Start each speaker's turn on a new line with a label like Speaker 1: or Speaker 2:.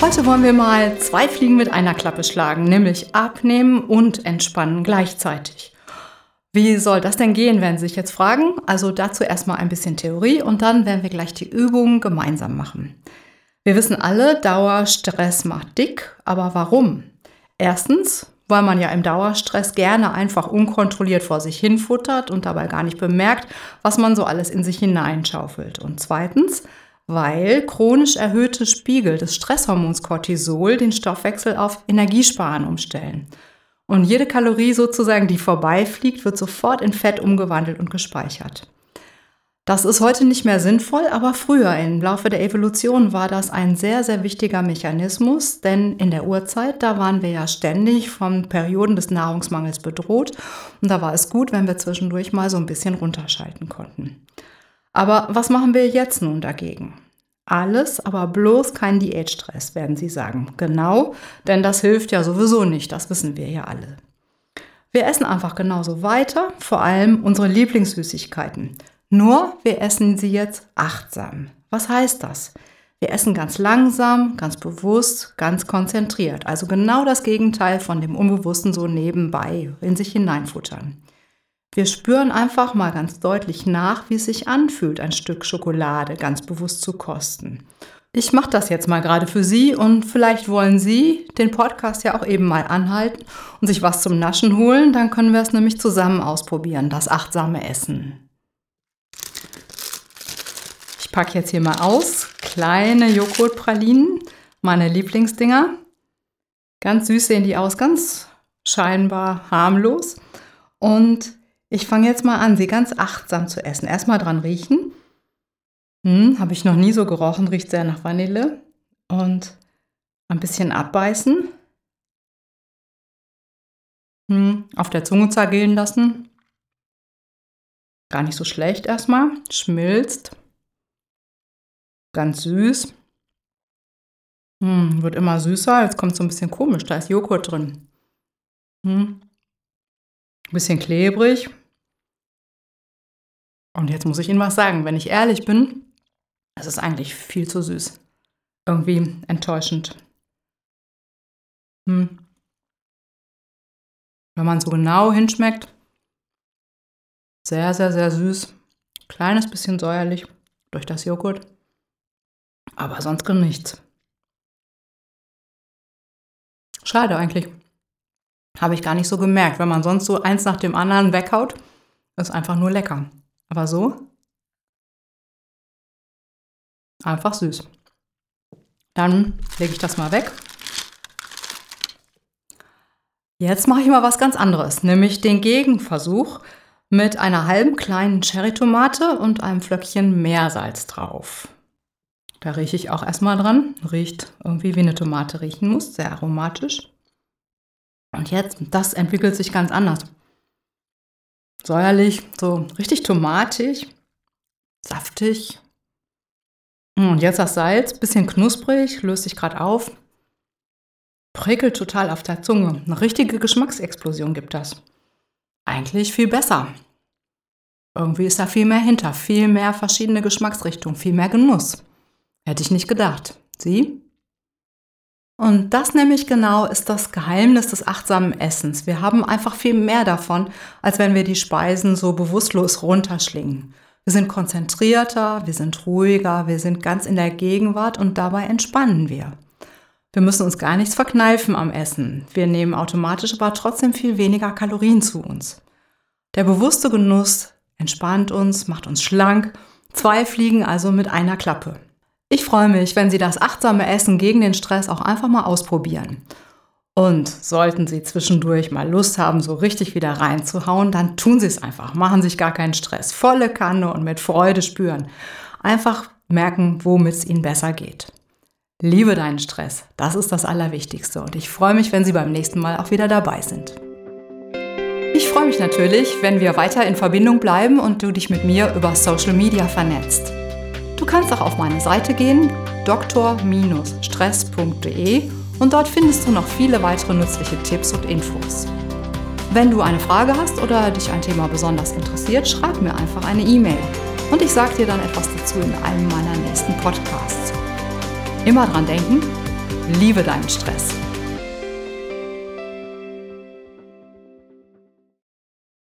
Speaker 1: Heute wollen wir mal zwei Fliegen mit einer Klappe schlagen, nämlich abnehmen und entspannen gleichzeitig. Wie soll das denn gehen, werden Sie sich jetzt fragen? Also dazu erstmal ein bisschen Theorie und dann werden wir gleich die Übungen gemeinsam machen. Wir wissen alle, Dauerstress macht dick, aber warum? Erstens, weil man ja im Dauerstress gerne einfach unkontrolliert vor sich hinfuttert und dabei gar nicht bemerkt, was man so alles in sich hineinschaufelt. Und zweitens, weil chronisch erhöhte Spiegel des Stresshormons Cortisol den Stoffwechsel auf Energiesparen umstellen. Und jede Kalorie sozusagen, die vorbeifliegt, wird sofort in Fett umgewandelt und gespeichert. Das ist heute nicht mehr sinnvoll, aber früher im Laufe der Evolution war das ein sehr, sehr wichtiger Mechanismus, denn in der Urzeit, da waren wir ja ständig von Perioden des Nahrungsmangels bedroht und da war es gut, wenn wir zwischendurch mal so ein bisschen runterschalten konnten. Aber was machen wir jetzt nun dagegen? Alles, aber bloß kein Diätstress, werden Sie sagen. Genau, denn das hilft ja sowieso nicht, das wissen wir ja alle. Wir essen einfach genauso weiter, vor allem unsere Lieblingssüßigkeiten. Nur wir essen sie jetzt achtsam. Was heißt das? Wir essen ganz langsam, ganz bewusst, ganz konzentriert. Also genau das Gegenteil von dem Unbewussten so nebenbei in sich hineinfuttern. Wir spüren einfach mal ganz deutlich nach, wie es sich anfühlt, ein Stück Schokolade ganz bewusst zu kosten. Ich mache das jetzt mal gerade für Sie und vielleicht wollen Sie den Podcast ja auch eben mal anhalten und sich was zum Naschen holen. Dann können wir es nämlich zusammen ausprobieren, das achtsame Essen. Ich packe jetzt hier mal aus. Kleine Joghurtpralinen, meine Lieblingsdinger. Ganz süß sehen die aus, ganz scheinbar harmlos. Und ich fange jetzt mal an, sie ganz achtsam zu essen. Erstmal dran riechen. Hm, Habe ich noch nie so gerochen, riecht sehr nach Vanille. Und ein bisschen abbeißen. Hm, auf der Zunge zergehen lassen. Gar nicht so schlecht erstmal. Schmilzt. Ganz süß. Hm, wird immer süßer. Jetzt kommt so ein bisschen komisch. Da ist Joghurt drin. Hm. Bisschen klebrig. Und jetzt muss ich Ihnen was sagen. Wenn ich ehrlich bin, es ist eigentlich viel zu süß. Irgendwie enttäuschend. Hm. Wenn man so genau hinschmeckt, sehr, sehr, sehr süß. Kleines bisschen säuerlich durch das Joghurt. Aber sonst nichts. Schade eigentlich. Habe ich gar nicht so gemerkt. Wenn man sonst so eins nach dem anderen weghaut, ist einfach nur lecker. Aber so einfach süß. Dann lege ich das mal weg. Jetzt mache ich mal was ganz anderes, nämlich den Gegenversuch mit einer halben kleinen Cherrytomate und einem Flöckchen Meersalz drauf. Da rieche ich auch erstmal dran. Riecht irgendwie wie eine Tomate riechen muss, sehr aromatisch. Und jetzt, das entwickelt sich ganz anders säuerlich, so richtig tomatig, saftig. Hm, und jetzt das Salz, bisschen knusprig, löst sich gerade auf. Prickelt total auf der Zunge. Eine richtige Geschmacksexplosion gibt das. Eigentlich viel besser. Irgendwie ist da viel mehr hinter, viel mehr verschiedene Geschmacksrichtungen, viel mehr Genuss. Hätte ich nicht gedacht. Sie? Und das nämlich genau ist das Geheimnis des achtsamen Essens. Wir haben einfach viel mehr davon, als wenn wir die Speisen so bewusstlos runterschlingen. Wir sind konzentrierter, wir sind ruhiger, wir sind ganz in der Gegenwart und dabei entspannen wir. Wir müssen uns gar nichts verkneifen am Essen. Wir nehmen automatisch aber trotzdem viel weniger Kalorien zu uns. Der bewusste Genuss entspannt uns, macht uns schlank. Zwei fliegen also mit einer Klappe. Ich freue mich, wenn Sie das achtsame Essen gegen den Stress auch einfach mal ausprobieren. Und sollten Sie zwischendurch mal Lust haben, so richtig wieder reinzuhauen, dann tun Sie es einfach. Machen sich gar keinen Stress. Volle Kanne und mit Freude spüren. Einfach merken, womit es Ihnen besser geht. Liebe deinen Stress, das ist das Allerwichtigste und ich freue mich, wenn Sie beim nächsten Mal auch wieder dabei sind. Ich freue mich natürlich, wenn wir weiter in Verbindung bleiben und du dich mit mir über Social Media vernetzt. Du kannst auch auf meine Seite gehen, dr-stress.de und dort findest du noch viele weitere nützliche Tipps und Infos. Wenn du eine Frage hast oder dich ein Thema besonders interessiert, schreib mir einfach eine E-Mail und ich sage dir dann etwas dazu in einem meiner nächsten Podcasts. Immer dran denken, liebe deinen Stress.